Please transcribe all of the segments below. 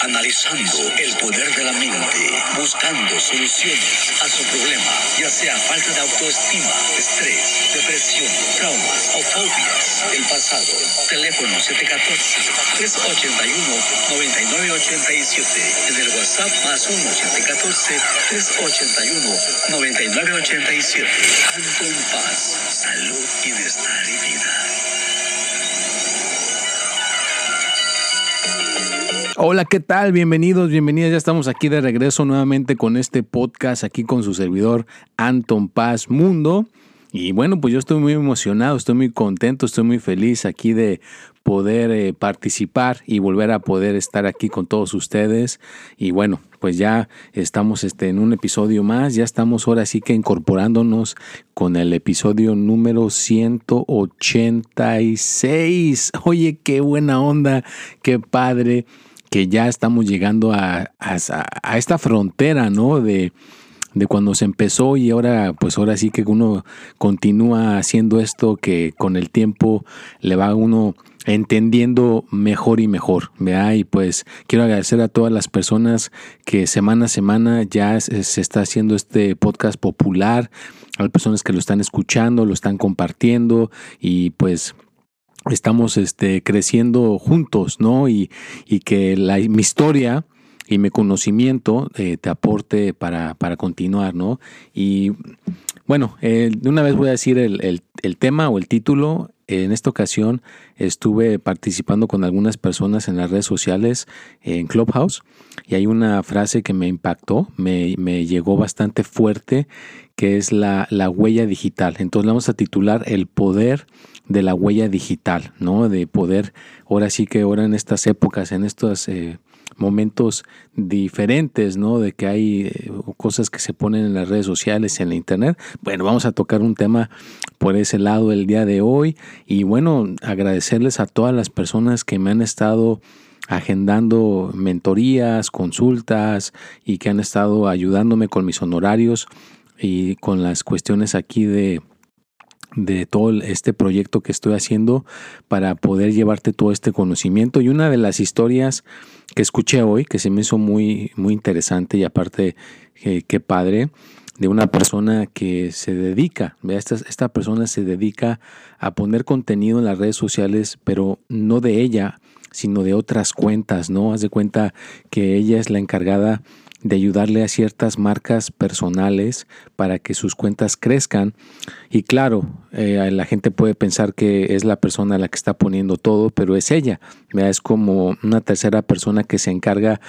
Analizando el poder de la mente, buscando soluciones a su problema, ya sea falta de autoestima, estrés, depresión, traumas o fobias del pasado. Teléfono 714-381-9987. En el WhatsApp más 1-714-381-9987. Anton Paz, salud, bienestar y vida. Hola, ¿qué tal? Bienvenidos, bienvenidas. Ya estamos aquí de regreso nuevamente con este podcast, aquí con su servidor Anton Paz Mundo. Y bueno, pues yo estoy muy emocionado, estoy muy contento, estoy muy feliz aquí de poder eh, participar y volver a poder estar aquí con todos ustedes. Y bueno, pues ya estamos este, en un episodio más, ya estamos ahora sí que incorporándonos con el episodio número 186. Oye, qué buena onda, qué padre que ya estamos llegando a, esta frontera, ¿no? De, de cuando se empezó y ahora pues ahora sí que uno continúa haciendo esto que con el tiempo le va a uno entendiendo mejor y mejor, ¿verdad? Y pues quiero agradecer a todas las personas que semana a semana ya se está haciendo este podcast popular, a las personas que lo están escuchando, lo están compartiendo y pues estamos este, creciendo juntos, ¿no? Y, y que la, mi historia y mi conocimiento eh, te aporte para, para, continuar, ¿no? Y bueno, de una vez voy a decir el, el, el, tema o el título. En esta ocasión estuve participando con algunas personas en las redes sociales en Clubhouse y hay una frase que me impactó, me, me llegó bastante fuerte, que es la, la huella digital. Entonces vamos a titular El poder de la huella digital, ¿no? De poder, ahora sí que ahora en estas épocas, en estos eh, momentos diferentes, ¿no? De que hay eh, cosas que se ponen en las redes sociales, en la internet. Bueno, vamos a tocar un tema por ese lado el día de hoy y bueno, agradecerles a todas las personas que me han estado agendando mentorías, consultas y que han estado ayudándome con mis honorarios y con las cuestiones aquí de de todo este proyecto que estoy haciendo para poder llevarte todo este conocimiento. Y una de las historias que escuché hoy, que se me hizo muy, muy interesante y aparte, eh, qué padre, de una persona que se dedica, esta, esta persona se dedica a poner contenido en las redes sociales, pero no de ella, sino de otras cuentas, ¿no? Haz de cuenta que ella es la encargada de ayudarle a ciertas marcas personales para que sus cuentas crezcan. Y claro, eh, la gente puede pensar que es la persona la que está poniendo todo, pero es ella. Es como una tercera persona que se encarga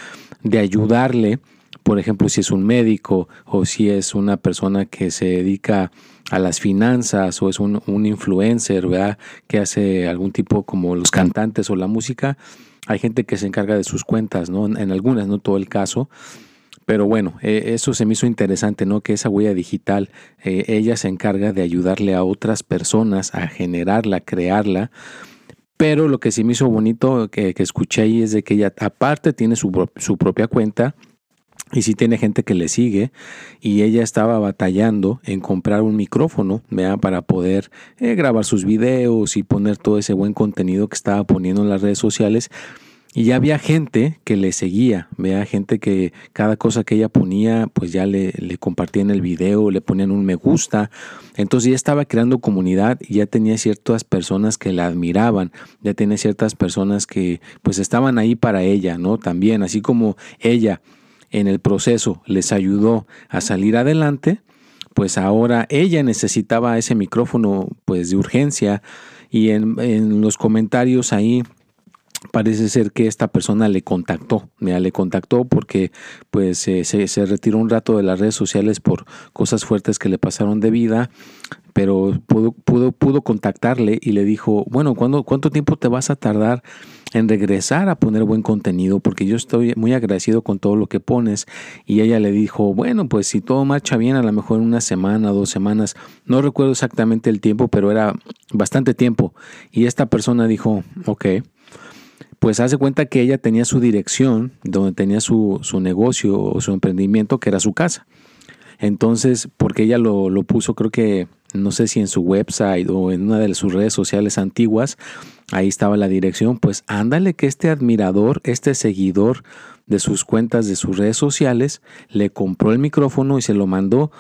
de ayudarle, por ejemplo, si es un médico o si es una persona que se dedica a las finanzas o es un, un influencer, ¿verdad? Que hace algún tipo como los cantantes o la música. Hay gente que se encarga de sus cuentas, ¿no? En algunas, no todo el caso. Pero bueno, eh, eso se me hizo interesante, ¿no? Que esa huella digital, eh, ella se encarga de ayudarle a otras personas a generarla, crearla. Pero lo que sí me hizo bonito que, escuché ahí es de que ella aparte tiene su, propia cuenta y sí tiene gente que le sigue y ella estaba batallando en comprar un micrófono ¿vea? para poder eh, grabar sus videos y poner todo ese buen contenido que estaba poniendo en las redes sociales y ya había gente que le seguía, vea gente que cada cosa que ella ponía, pues ya le, compartían el video, le ponían un me gusta. Entonces ya estaba creando comunidad y ya tenía ciertas personas que la admiraban, ya tenía ciertas personas que pues estaban ahí para ella, ¿no? También, así como ella en el proceso les ayudó a salir adelante, pues ahora ella necesitaba ese micrófono pues de urgencia y en, en los comentarios ahí parece ser que esta persona le contactó, mira, le contactó porque pues se, se, retiró un rato de las redes sociales por cosas fuertes que le pasaron de vida, pero pudo, pudo, pudo contactarle y le dijo, bueno, ¿cuándo, ¿cuánto tiempo te vas a tardar en regresar a poner buen contenido? Porque yo estoy muy agradecido con todo lo que pones. Y ella le dijo, bueno, pues si todo marcha bien, a lo mejor en una semana, dos semanas, no recuerdo exactamente el tiempo, pero era bastante tiempo. Y esta persona dijo, ok pues hace cuenta que ella tenía su dirección, donde tenía su, negocio o su emprendimiento, que era su casa. Entonces, porque ella lo, lo, puso, creo que, no sé si en su website o en una de sus redes sociales antiguas, ahí estaba la dirección, pues ándale que este admirador, este seguidor de sus cuentas, de sus redes sociales, le compró el micrófono y se lo mandó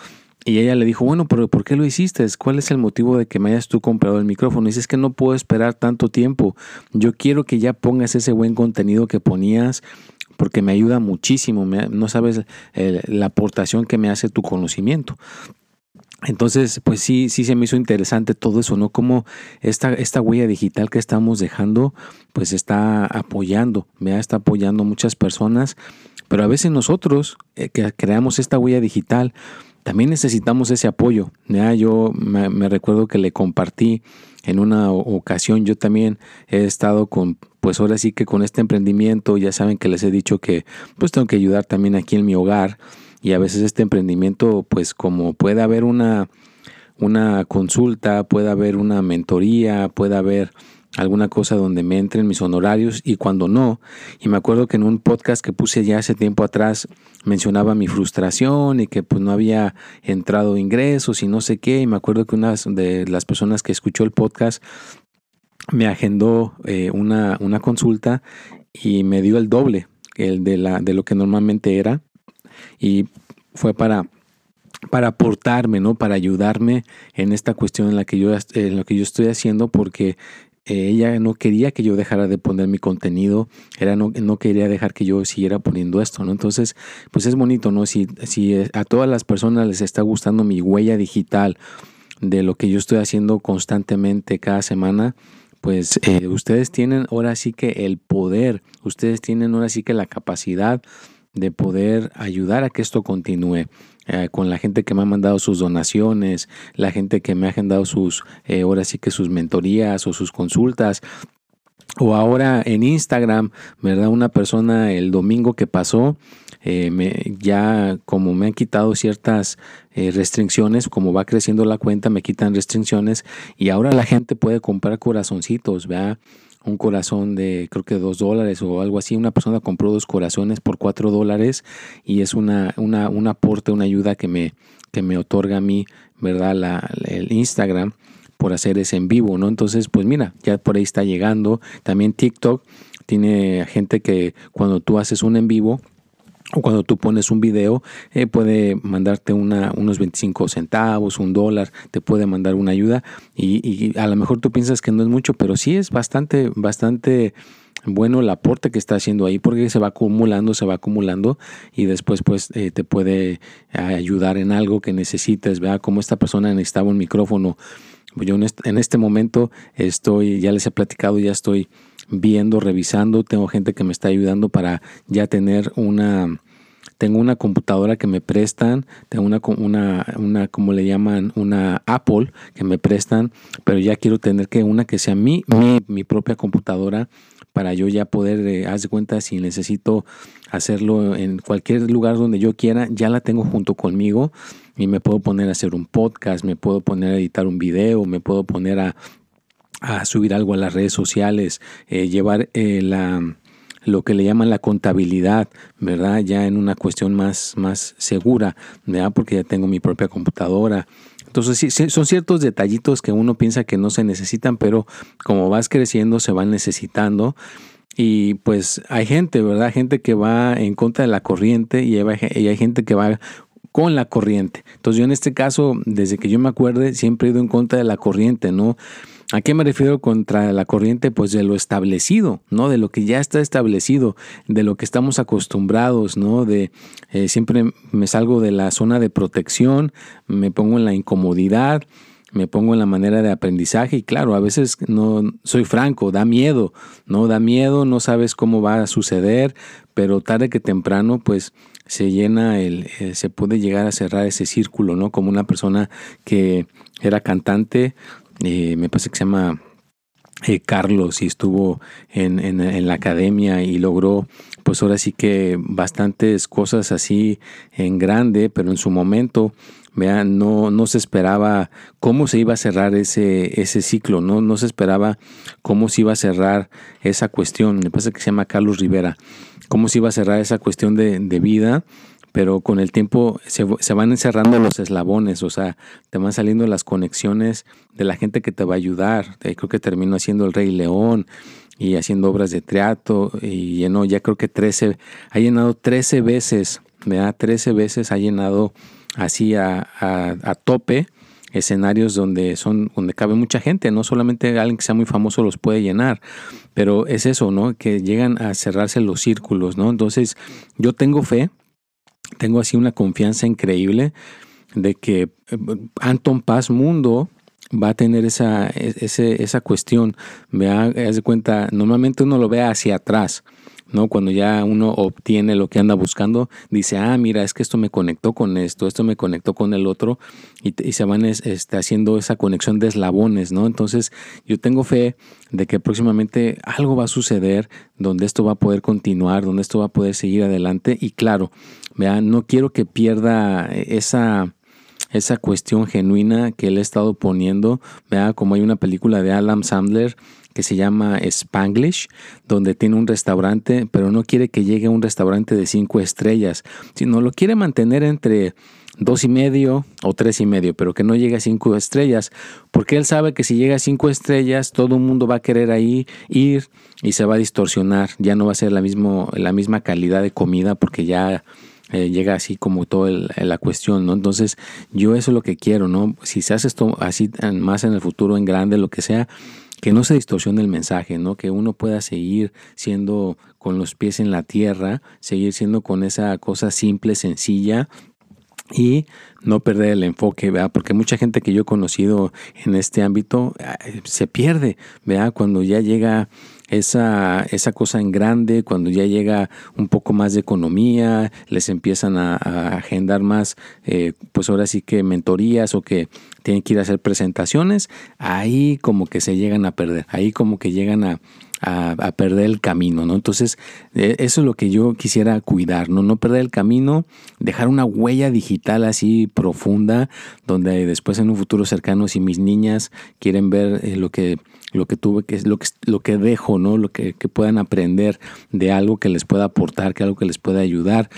y ella le dijo, bueno, pero ¿por qué lo hiciste? ¿Cuál es el motivo de que me hayas tú comprado el micrófono? Y dice, es que no puedo esperar tanto tiempo. Yo quiero que ya pongas ese buen contenido que ponías porque me ayuda muchísimo. no sabes la aportación que me hace tu conocimiento. Entonces, pues sí, sí se me hizo interesante todo eso, ¿no? Como esta, esta huella digital que estamos dejando, pues está apoyando, me está apoyando muchas personas, pero a veces nosotros eh, que creamos esta huella digital, también necesitamos ese apoyo. Ya yo me, recuerdo que le compartí en una ocasión, yo también he estado con, pues ahora sí que con este emprendimiento, ya saben que les he dicho que pues tengo que ayudar también aquí en mi hogar y a veces este emprendimiento, pues como puede haber una, una consulta, puede haber una mentoría, puede haber alguna cosa donde me entren mis honorarios y cuando no. Y me acuerdo que en un podcast que puse ya hace tiempo atrás mencionaba mi frustración y que pues no había entrado ingresos y no sé qué. Y me acuerdo que una de las personas que escuchó el podcast me agendó eh, una, una consulta y me dio el doble el de, la, de lo que normalmente era. Y fue para para aportarme, ¿no? Para ayudarme en esta cuestión en la que yo en lo que yo estoy haciendo porque ella no quería que yo dejara de poner mi contenido, era no, no, quería dejar que yo siguiera poniendo esto, ¿no? Entonces, pues es bonito, ¿no? Si, si a todas las personas les está gustando mi huella digital de lo que yo estoy haciendo constantemente cada semana, pues eh, ustedes tienen ahora sí que el poder, ustedes tienen ahora sí que la capacidad de poder ayudar a que esto continúe. Eh, con la gente que me ha mandado sus donaciones, la gente que me ha agendado sus, eh, ahora sí que sus mentorías o sus consultas. O ahora en Instagram, ¿verdad? Una persona el domingo que pasó, eh, me, ya como me han quitado ciertas restricciones, como va creciendo la cuenta, me quitan restricciones y ahora la gente puede comprar corazoncitos, ¿verdad? Un corazón de creo que dos dólares o algo así. Una persona compró dos corazones por cuatro dólares y es una, una, un aporte, una ayuda que me, que me otorga a mí, ¿verdad? La, el Instagram por hacer ese en vivo, ¿no? Entonces, pues mira, ya por ahí está llegando. También TikTok tiene gente que cuando tú haces un en vivo, o cuando tú pones un video, eh, puede mandarte una, unos 25 centavos, un dólar, te puede mandar una ayuda y, a lo mejor tú piensas que no es mucho, pero sí es bastante, bastante bueno el aporte que está haciendo ahí porque se va acumulando, se va acumulando y después pues eh, te puede ayudar en algo que necesites, vea como esta persona necesitaba un micrófono. Yo en este, en este momento estoy, ya les he platicado, ya estoy viendo, revisando. Tengo gente que me está ayudando para ya tener una, tengo una computadora que me prestan, tengo una, una, una, como le llaman, una Apple que me prestan, pero ya quiero tener que una que sea mi, mi, mi propia computadora para yo ya poder, eh, haz de cuenta, si necesito hacerlo en cualquier lugar donde yo quiera, ya la tengo junto conmigo y me puedo poner a hacer un podcast, me puedo poner a editar un video, me puedo poner a a subir algo a las redes sociales, eh, llevar eh, la, lo que le llaman la contabilidad, ¿verdad? Ya en una cuestión más, más segura, ¿verdad? Porque ya tengo mi propia computadora. Entonces, sí, son ciertos detallitos que uno piensa que no se necesitan, pero como vas creciendo, se van necesitando. Y pues hay gente, ¿verdad? Gente que va en contra de la corriente y hay gente que va con la corriente. Entonces yo en este caso, desde que yo me acuerde, siempre he ido en contra de la corriente, ¿no? ¿A qué me refiero contra la corriente? Pues de lo establecido, ¿no? De lo que ya está establecido, de lo que estamos acostumbrados, ¿no? De eh, siempre me salgo de la zona de protección, me pongo en la incomodidad me pongo en la manera de aprendizaje y claro, a veces no soy franco, da miedo, no da miedo, no sabes cómo va a suceder, pero tarde que temprano pues se llena el, eh, se puede llegar a cerrar ese círculo, ¿no? Como una persona que era cantante, eh, me parece que se llama eh, Carlos y estuvo en, en, la academia y logró pues ahora sí que bastantes cosas así en grande, pero en su momento Vean, no, no se esperaba cómo se iba a cerrar ese, ese ciclo, ¿no? no se esperaba cómo se iba a cerrar esa cuestión. Me parece que se llama Carlos Rivera. Cómo se iba a cerrar esa cuestión de, vida, pero con el tiempo se, van encerrando los eslabones, o sea, te van saliendo las conexiones de la gente que te va a ayudar. Creo que terminó haciendo El Rey León y haciendo obras de teatro y llenó, ya creo que 13, ha llenado 13 veces, da 13 veces ha llenado así a, tope escenarios donde son donde cabe mucha gente, no solamente alguien que sea muy famoso los puede llenar, pero es eso, ¿no? Que llegan a cerrarse los círculos, ¿no? Entonces, yo tengo fe, tengo así una confianza increíble de que eh, Anton Paz Mundo va a tener esa, esa cuestión. Me de cuenta, normalmente uno lo ve hacia atrás, ¿no? Cuando ya uno obtiene lo que anda buscando, dice, ah, mira, es que esto me conectó con esto, esto me conectó con el otro, y, se van este, haciendo esa conexión de eslabones, ¿no? Entonces, yo tengo fe de que próximamente algo va a suceder donde esto va a poder continuar, donde esto va a poder seguir adelante, y claro, vean, no quiero que pierda esa esa cuestión genuina que él ha estado poniendo, vea como hay una película de Alan Sandler que se llama Spanglish, donde tiene un restaurante, pero no quiere que llegue a un restaurante de cinco estrellas, sino lo quiere mantener entre dos y medio o tres y medio, pero que no llegue a cinco estrellas, porque él sabe que si llega a cinco estrellas, todo el mundo va a querer ahí ir y se va a distorsionar, ya no va a ser la, mismo, la misma calidad de comida porque ya eh, llega así como toda la cuestión, ¿no? Entonces, yo eso es lo que quiero, ¿no? Si se hace esto así más en el futuro, en grande, lo que sea, que no se distorsione el mensaje, ¿no? Que uno pueda seguir siendo con los pies en la tierra, seguir siendo con esa cosa simple, sencilla y no perder el enfoque, ¿verdad? Porque mucha gente que yo he conocido en este ámbito eh, se pierde, ¿verdad? Cuando ya llega esa, esa cosa en grande, cuando ya llega un poco más de economía, les empiezan a, agendar más, eh, pues ahora sí que mentorías o que tienen que ir a hacer presentaciones, ahí como que se llegan a perder, ahí como que llegan a, a, perder el camino, ¿no? Entonces, eh, eso es lo que yo quisiera cuidar, ¿no? No perder el camino, dejar una huella digital así profunda, donde después en un futuro cercano, si mis niñas quieren ver eh, lo que lo que tuve que lo que lo que dejo, ¿no? Lo que, que, puedan aprender de algo que les pueda aportar, que algo que les pueda ayudar.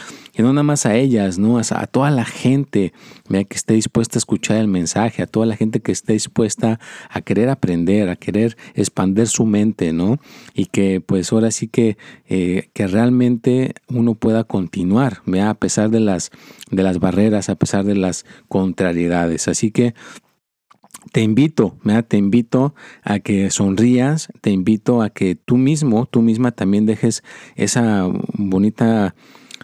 No nada más a ellas, ¿no? A, toda la gente que esté dispuesta a escuchar el mensaje, a toda la gente que esté dispuesta a querer aprender, a querer expandir su mente, ¿no? Y que pues ahora sí que, eh, que realmente uno pueda continuar, a pesar de las, de las barreras, a pesar de las contrariedades. Así que te invito, te invito a que sonrías, te invito a que tú mismo, tú misma también dejes esa bonita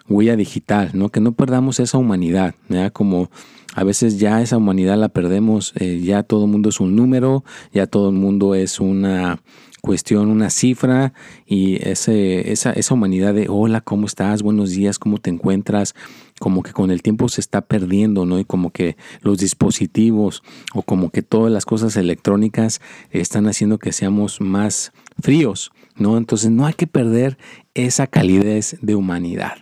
huella digital, ¿no? Que no perdamos esa humanidad, Como a veces ya esa humanidad la perdemos, eh, ya todo el mundo es un número, ya todo el mundo es una cuestión, una cifra y ese, esa, esa humanidad de hola, ¿cómo estás? Buenos días, ¿cómo te encuentras? Como que con el tiempo se está perdiendo, ¿no? Y como que los dispositivos o como que todas las cosas electrónicas están haciendo que seamos más fríos, ¿no? Entonces no hay que perder esa calidez de humanidad.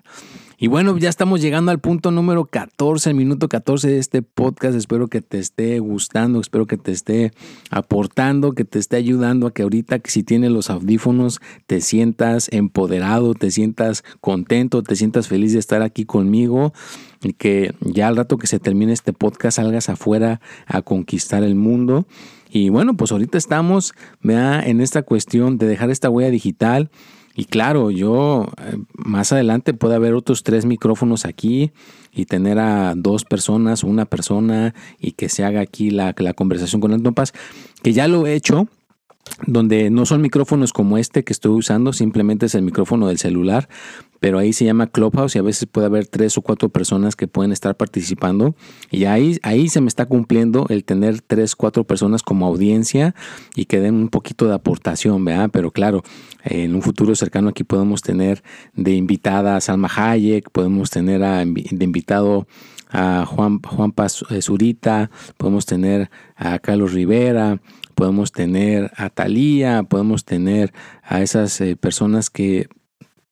Y bueno, ya estamos llegando al punto número 14, el minuto 14 de este podcast. Espero que te esté gustando, espero que te esté aportando, que te esté ayudando a que ahorita que si tienes los audífonos te sientas empoderado, te sientas contento, te sientas feliz de estar aquí conmigo y que ya al rato que se termine este podcast salgas afuera a conquistar el mundo. Y bueno, pues ahorita estamos vea, en esta cuestión de dejar esta huella digital y claro, yo eh, más adelante puede haber otros tres micrófonos aquí y tener a dos personas, una persona y que se haga aquí la, la conversación con Anton Paz, que ya lo he hecho, donde no son micrófonos como este que estoy usando, simplemente es el micrófono del celular, pero ahí se llama Clubhouse y a veces puede haber tres o cuatro personas que pueden estar participando y ahí, ahí se me está cumpliendo el tener tres, cuatro personas como audiencia y que den un poquito de aportación, ¿verdad? Pero claro, en un futuro cercano aquí podemos tener de invitada a Salma Hayek, podemos tener de invitado a Juan, Juan eh, Zurita, podemos tener a Carlos Rivera, podemos tener a Talía, podemos tener a esas eh, personas que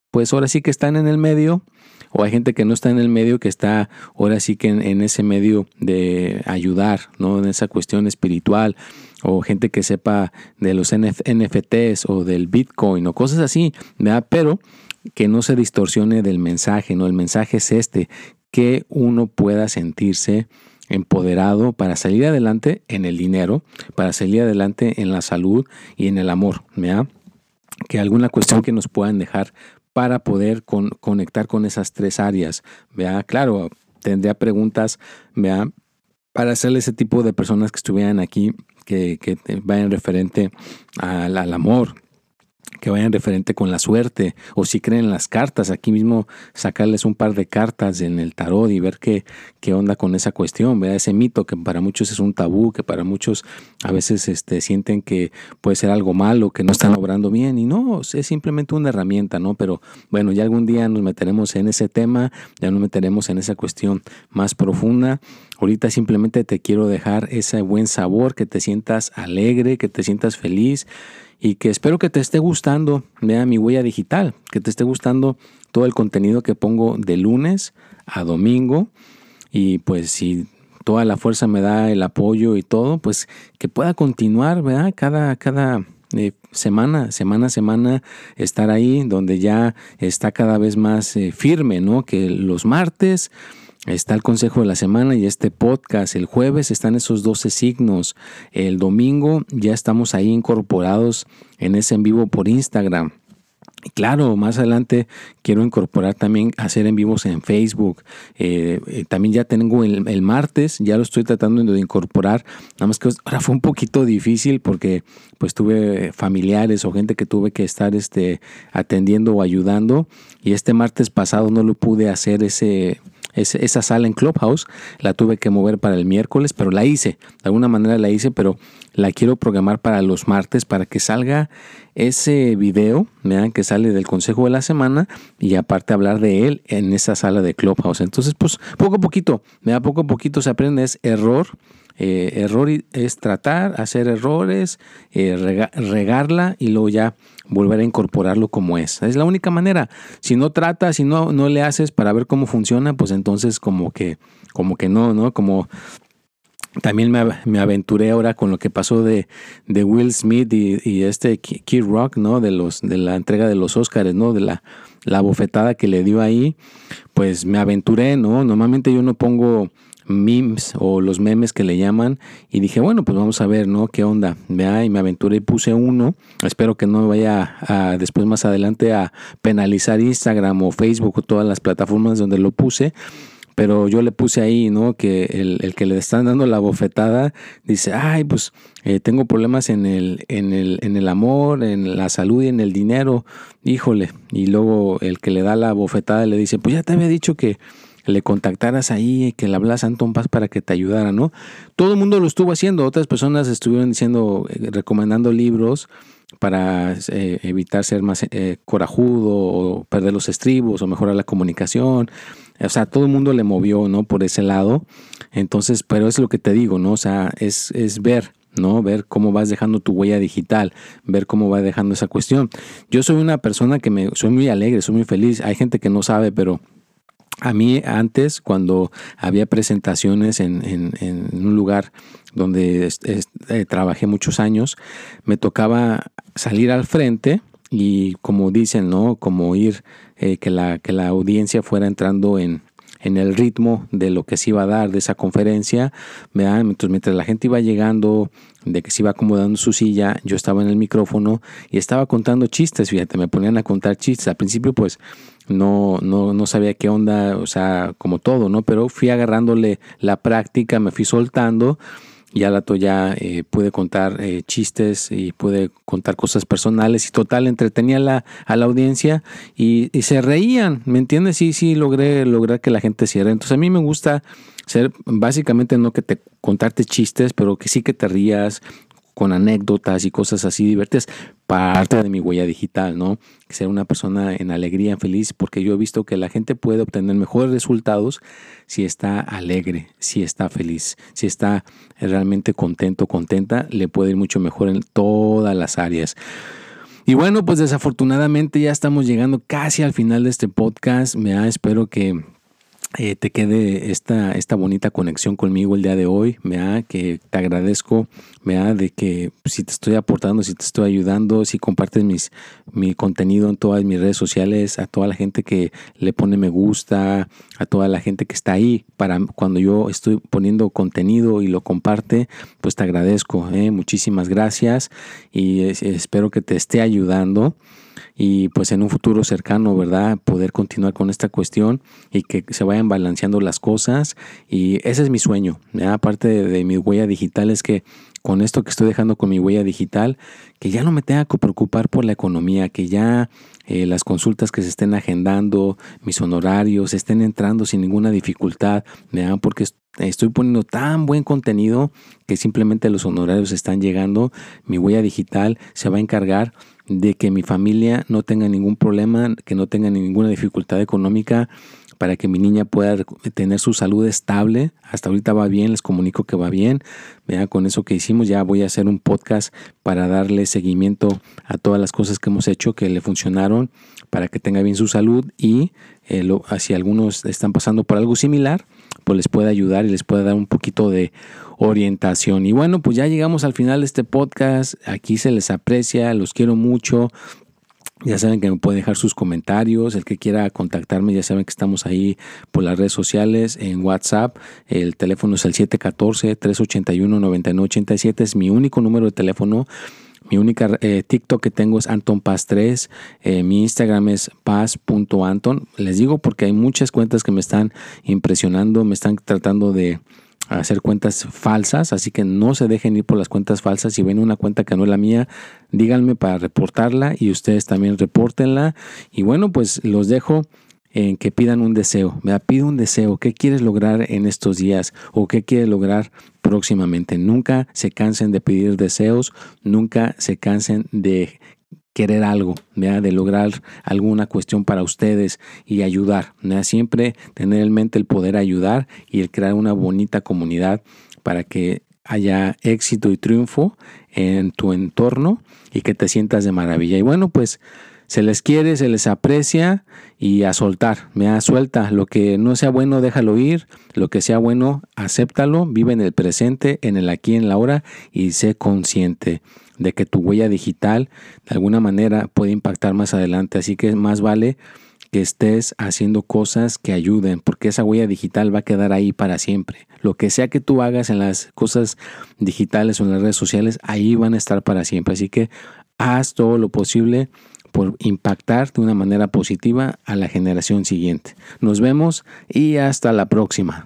pues ahora sí que están en el medio, o hay gente que no está en el medio, que está ahora sí que en, ese medio de ayudar, ¿no? En esa cuestión espiritual, o gente que sepa de los NFTs o del Bitcoin o cosas así, ¿verdad? Pero que no se distorsione del mensaje, ¿no? El mensaje es este, que uno pueda sentirse empoderado para salir adelante en el dinero, para salir adelante en la salud y en el amor, ¿verdad? Que alguna cuestión que nos puedan dejar para poder conectar con esas tres áreas. Vea, claro, tendría preguntas, vea, para hacerle ese tipo de personas que estuvieran aquí, que, que vayan referente al amor, que vayan referente con la suerte o si creen las cartas, aquí mismo sacarles un par de cartas en el tarot y ver qué, qué onda con esa cuestión, ¿verdad? ese mito que para muchos es un tabú, que para muchos a veces este, sienten que puede ser algo malo, que no están obrando bien y no, es simplemente una herramienta, ¿no? Pero bueno, ya algún día nos meteremos en ese tema, ya nos meteremos en esa cuestión más profunda. Ahorita simplemente te quiero dejar ese buen sabor, que te sientas alegre, que te sientas feliz y que espero que te esté gustando, vea mi huella digital, que te esté gustando todo el contenido que pongo de lunes a domingo y pues si toda la fuerza me da el apoyo y todo, pues que pueda continuar, ¿verdad? Cada, cada eh, semana, semana a semana, estar ahí donde ya está cada vez más eh, firme, ¿no? Que los martes Está el consejo de la semana y este podcast. El jueves están esos 12 signos. El domingo ya estamos ahí incorporados en ese en vivo por Instagram. Claro, más adelante quiero incorporar también hacer en vivos en Facebook. Eh, eh, también ya tengo el, martes, ya lo estoy tratando de incorporar. Nada más que ahora fue un poquito difícil porque pues tuve familiares o gente que tuve que estar este, atendiendo o ayudando. Y este martes pasado no lo pude hacer ese esa sala en Clubhouse la tuve que mover para el miércoles, pero la hice. De alguna manera la hice, pero la quiero programar para los martes para que salga ese video, vean que sale del consejo de la semana y aparte hablar de él en esa sala de Clubhouse. Entonces, pues poco a poquito, da poco a poquito se aprende, es error. Eh, error es tratar, hacer errores, eh, regarla y luego ya volver a incorporarlo como es. Es la única manera. Si no tratas, si no, no le haces para ver cómo funciona, pues entonces como que, como que no, ¿no? Como también me, aventuré ahora con lo que pasó de, de Will Smith y, este Kid Rock, ¿no? De los, de la entrega de los Oscars, ¿no? De la, la bofetada que le dio ahí. Pues me aventuré, ¿no? Normalmente yo no pongo memes o los memes que le llaman y dije, bueno, pues vamos a ver, ¿no? ¿Qué onda? Vea, y me aventuré y puse uno. Espero que no vaya a, después más adelante a penalizar Instagram o Facebook o todas las plataformas donde lo puse. Pero yo le puse ahí, ¿no? Que el, que le están dando la bofetada dice, ay, pues eh, tengo problemas en el, en, el, en el amor, en la salud y en el dinero. Híjole. Y luego el que le da la bofetada le dice, pues ya te había dicho que le contactaras ahí, que le hablas a Anton Paz para que te ayudara, ¿no? Todo el mundo lo estuvo haciendo, otras personas estuvieron diciendo, eh, recomendando libros para eh, evitar ser más eh, corajudo o perder los estribos o mejorar la comunicación. O sea, todo el mundo le movió, ¿no? Por ese lado. Entonces, pero es lo que te digo, ¿no? O sea, es, es ver, ¿no? Ver cómo vas dejando tu huella digital, ver cómo va dejando esa cuestión. Yo soy una persona que me, soy muy alegre, soy muy feliz. Hay gente que no sabe, pero a mí antes, cuando había presentaciones en, un lugar donde eh, trabajé muchos años, me tocaba salir al frente y como dicen, ¿no? Como ir, eh, que, la, que la audiencia fuera entrando en, en el ritmo de lo que se iba a dar de esa conferencia. Entonces, mientras la gente iba llegando, de que se iba acomodando su silla, yo estaba en el micrófono y estaba contando chistes, fíjate, me ponían a contar chistes. Al principio, pues, no, no, no sabía qué onda, o sea, como todo, ¿no? Pero fui agarrándole la práctica, me fui soltando ya la ya eh, puede contar eh, chistes y puede contar cosas personales y total entretenía la, a la audiencia y, se reían, ¿me entiendes? Sí, sí, logré lograr que la gente se. Entonces a mí me gusta ser básicamente no que te contarte chistes, pero que sí que te rías, con anécdotas y cosas así divertidas, parte de mi huella digital, ¿no? Ser una persona en alegría, feliz, porque yo he visto que la gente puede obtener mejores resultados si está alegre, si está feliz, si está realmente contento, contenta, le puede ir mucho mejor en todas las áreas. Y bueno, pues desafortunadamente ya estamos llegando casi al final de este podcast. Me espero que eh, te quede esta, esta bonita conexión conmigo el día de hoy, da que te agradezco, da de que si te estoy aportando, si te estoy ayudando, si compartes mis, mi contenido en todas mis redes sociales, a toda la gente que le pone me gusta, a toda la gente que está ahí para cuando yo estoy poniendo contenido y lo comparte, pues te agradezco, ¿eh? muchísimas gracias y espero que te esté ayudando y pues en un futuro cercano, ¿verdad? Poder continuar con esta cuestión y que se vayan balanceando las cosas y ese es mi sueño, aparte de, mi huella digital es que con esto que estoy dejando con mi huella digital, que ya no me tenga que preocupar por la economía, que ya eh, las consultas que se estén agendando, mis honorarios, estén entrando sin ninguna dificultad, ¿verdad? porque estoy poniendo tan buen contenido que simplemente los honorarios están llegando, mi huella digital se va a encargar de que mi familia no tenga ningún problema, que no tenga ninguna dificultad económica para que mi niña pueda tener su salud estable. Hasta ahorita va bien, les comunico que va bien. Vean, con eso que hicimos ya voy a hacer un podcast para darle seguimiento a todas las cosas que hemos hecho que le funcionaron para que tenga bien su salud y eh, si algunos están pasando por algo similar, pues les puede ayudar y les puede dar un poquito de orientación. Y bueno, pues ya llegamos al final de este podcast. Aquí se les aprecia, los quiero mucho. Ya saben que me pueden dejar sus comentarios. El que quiera contactarme, ya saben que estamos ahí por las redes sociales, en WhatsApp. El teléfono es el 714-381-9987. Es mi único número de teléfono. Mi única eh, TikTok que tengo es Anton Paz 3. Eh, mi Instagram es paz.anton. Les digo porque hay muchas cuentas que me están impresionando, me están tratando de hacer cuentas falsas, así que no se dejen ir por las cuentas falsas. Si ven una cuenta que no es la mía, díganme para reportarla y ustedes también repórtenla. Y bueno, pues los dejo en que pidan un deseo. Me pide un deseo. ¿Qué quieres lograr en estos días o qué quieres lograr próximamente? Nunca se cansen de pedir deseos, nunca se cansen de querer algo, de lograr alguna cuestión para ustedes y ayudar. Siempre tener en mente el poder ayudar y el crear una bonita comunidad para que haya éxito y triunfo en tu entorno y que te sientas de maravilla. Y bueno, pues se les quiere, se les aprecia y a soltar, me suelta. Lo que no sea bueno, déjalo ir. Lo que sea bueno, acéptalo. Vive en el presente, en el aquí, en la hora y sé consciente de que tu huella digital de alguna manera puede impactar más adelante. Así que más vale que estés haciendo cosas que ayuden, porque esa huella digital va a quedar ahí para siempre. Lo que sea que tú hagas en las cosas digitales o en las redes sociales, ahí van a estar para siempre. Así que haz todo lo posible por impactar de una manera positiva a la generación siguiente. Nos vemos y hasta la próxima.